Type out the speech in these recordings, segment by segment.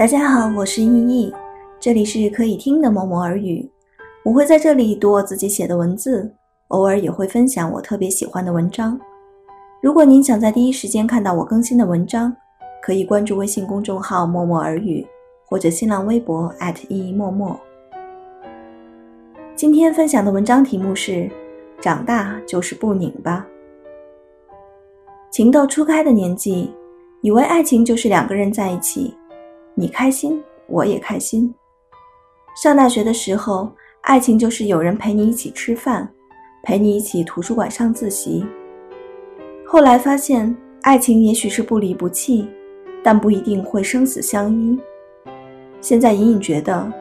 大家好，我是依依，这里是可以听的默默耳语。我会在这里读我自己写的文字，偶尔也会分享我特别喜欢的文章。如果您想在第一时间看到我更新的文章，可以关注微信公众号“默默耳语”或者新浪微博依依默默。今天分享的文章题目是：长大就是不拧巴。情窦初开的年纪，以为爱情就是两个人在一起。你开心，我也开心。上大学的时候，爱情就是有人陪你一起吃饭，陪你一起图书馆上自习。后来发现，爱情也许是不离不弃，但不一定会生死相依。现在隐隐觉得，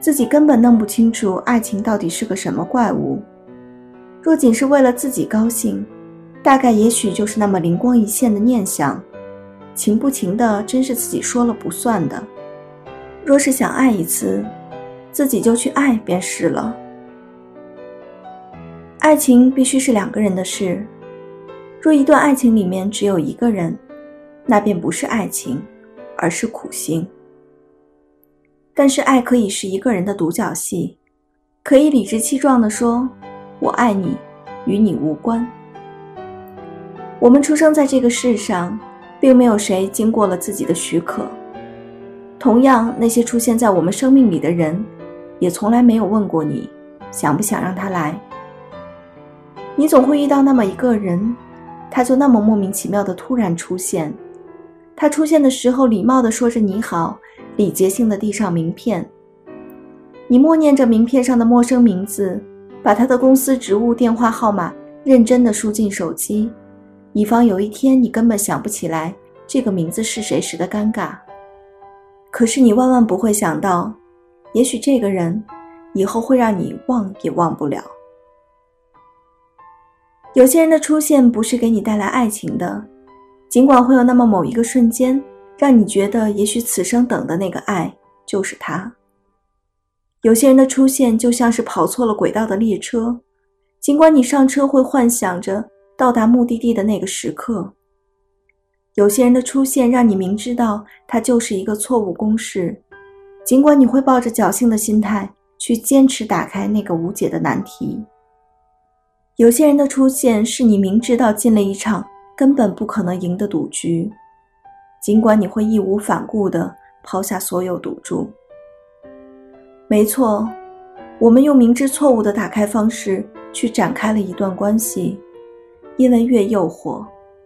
自己根本弄不清楚爱情到底是个什么怪物。若仅是为了自己高兴，大概也许就是那么灵光一现的念想。情不情的，真是自己说了不算的。若是想爱一次，自己就去爱便是了。爱情必须是两个人的事。若一段爱情里面只有一个人，那便不是爱情，而是苦心。但是爱可以是一个人的独角戏，可以理直气壮地说：“我爱你，与你无关。”我们出生在这个世上。并没有谁经过了自己的许可。同样，那些出现在我们生命里的人，也从来没有问过你想不想让他来。你总会遇到那么一个人，他就那么莫名其妙的突然出现。他出现的时候，礼貌的说着你好，礼节性的递上名片。你默念着名片上的陌生名字，把他的公司职务电话号码认真的输进手机。以防有一天你根本想不起来这个名字是谁时的尴尬。可是你万万不会想到，也许这个人以后会让你忘也忘不了。有些人的出现不是给你带来爱情的，尽管会有那么某一个瞬间，让你觉得也许此生等的那个爱就是他。有些人的出现就像是跑错了轨道的列车，尽管你上车会幻想着。到达目的地的那个时刻，有些人的出现让你明知道他就是一个错误公式，尽管你会抱着侥幸的心态去坚持打开那个无解的难题。有些人的出现是你明知道进了一场根本不可能赢的赌局，尽管你会义无反顾地抛下所有赌注。没错，我们用明知错误的打开方式去展开了一段关系。因为越诱惑，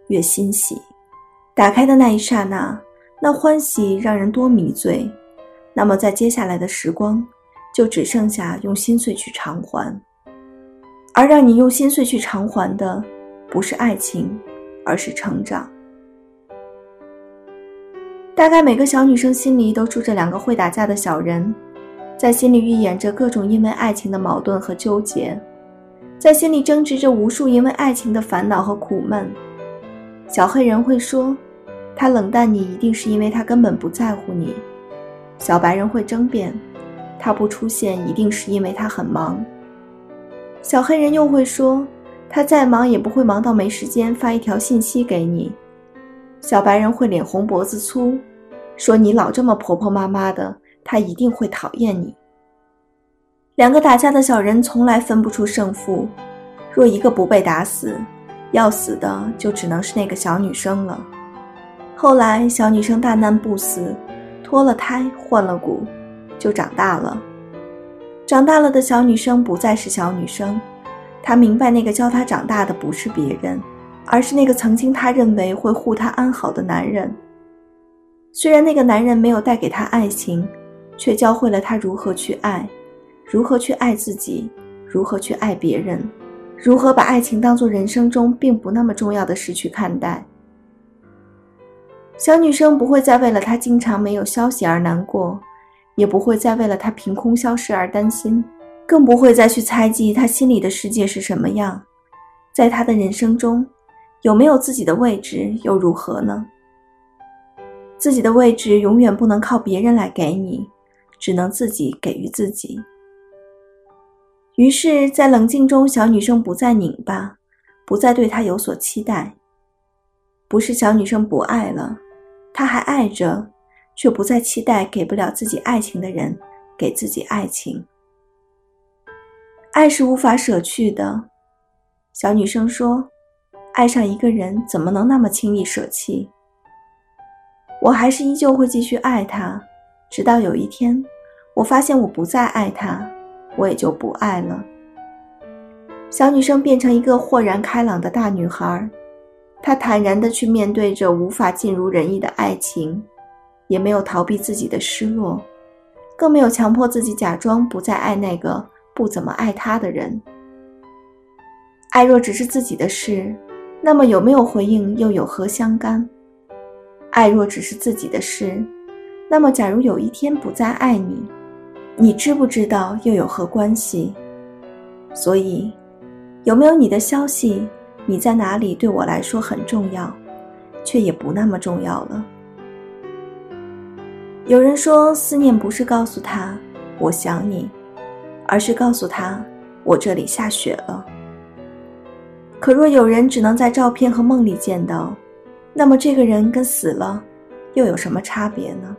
越欣喜。打开的那一刹那，那欢喜让人多迷醉。那么，在接下来的时光，就只剩下用心碎去偿还。而让你用心碎去偿还的，不是爱情，而是成长。大概每个小女生心里都住着两个会打架的小人，在心里预演着各种因为爱情的矛盾和纠结。在心里争执着无数因为爱情的烦恼和苦闷，小黑人会说，他冷淡你一定是因为他根本不在乎你；小白人会争辩，他不出现一定是因为他很忙。小黑人又会说，他再忙也不会忙到没时间发一条信息给你；小白人会脸红脖子粗，说你老这么婆婆妈妈的，他一定会讨厌你。两个打架的小人从来分不出胜负，若一个不被打死，要死的就只能是那个小女生了。后来，小女生大难不死，脱了胎换了骨，就长大了。长大了的小女生不再是小女生，她明白那个教她长大的不是别人，而是那个曾经她认为会护她安好的男人。虽然那个男人没有带给她爱情，却教会了她如何去爱。如何去爱自己？如何去爱别人？如何把爱情当做人生中并不那么重要的事去看待？小女生不会再为了他经常没有消息而难过，也不会再为了他凭空消失而担心，更不会再去猜忌他心里的世界是什么样。在他的人生中，有没有自己的位置又如何呢？自己的位置永远不能靠别人来给你，只能自己给予自己。于是，在冷静中，小女生不再拧巴，不再对他有所期待。不是小女生不爱了，她还爱着，却不再期待给不了自己爱情的人给自己爱情。爱是无法舍去的。小女生说：“爱上一个人怎么能那么轻易舍弃？”我还是依旧会继续爱他，直到有一天，我发现我不再爱他，我也就不爱了。小女生变成一个豁然开朗的大女孩，她坦然地去面对着无法尽如人意的爱情，也没有逃避自己的失落，更没有强迫自己假装不再爱那个不怎么爱她的人。爱若只是自己的事，那么有没有回应又有何相干？爱若只是自己的事，那么假如有一天不再爱你，你知不知道又有何关系？所以，有没有你的消息，你在哪里，对我来说很重要，却也不那么重要了。有人说，思念不是告诉他我想你，而是告诉他我这里下雪了。可若有人只能在照片和梦里见到，那么这个人跟死了又有什么差别呢？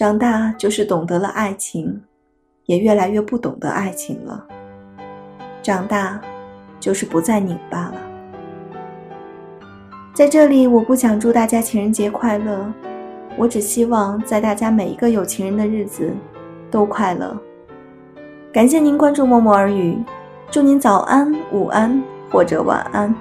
长大就是懂得了爱情，也越来越不懂得爱情了。长大就是不再拧巴了。在这里，我不想祝大家情人节快乐，我只希望在大家每一个有情人的日子都快乐。感谢您关注默默耳语。祝您早安、午安或者晚安。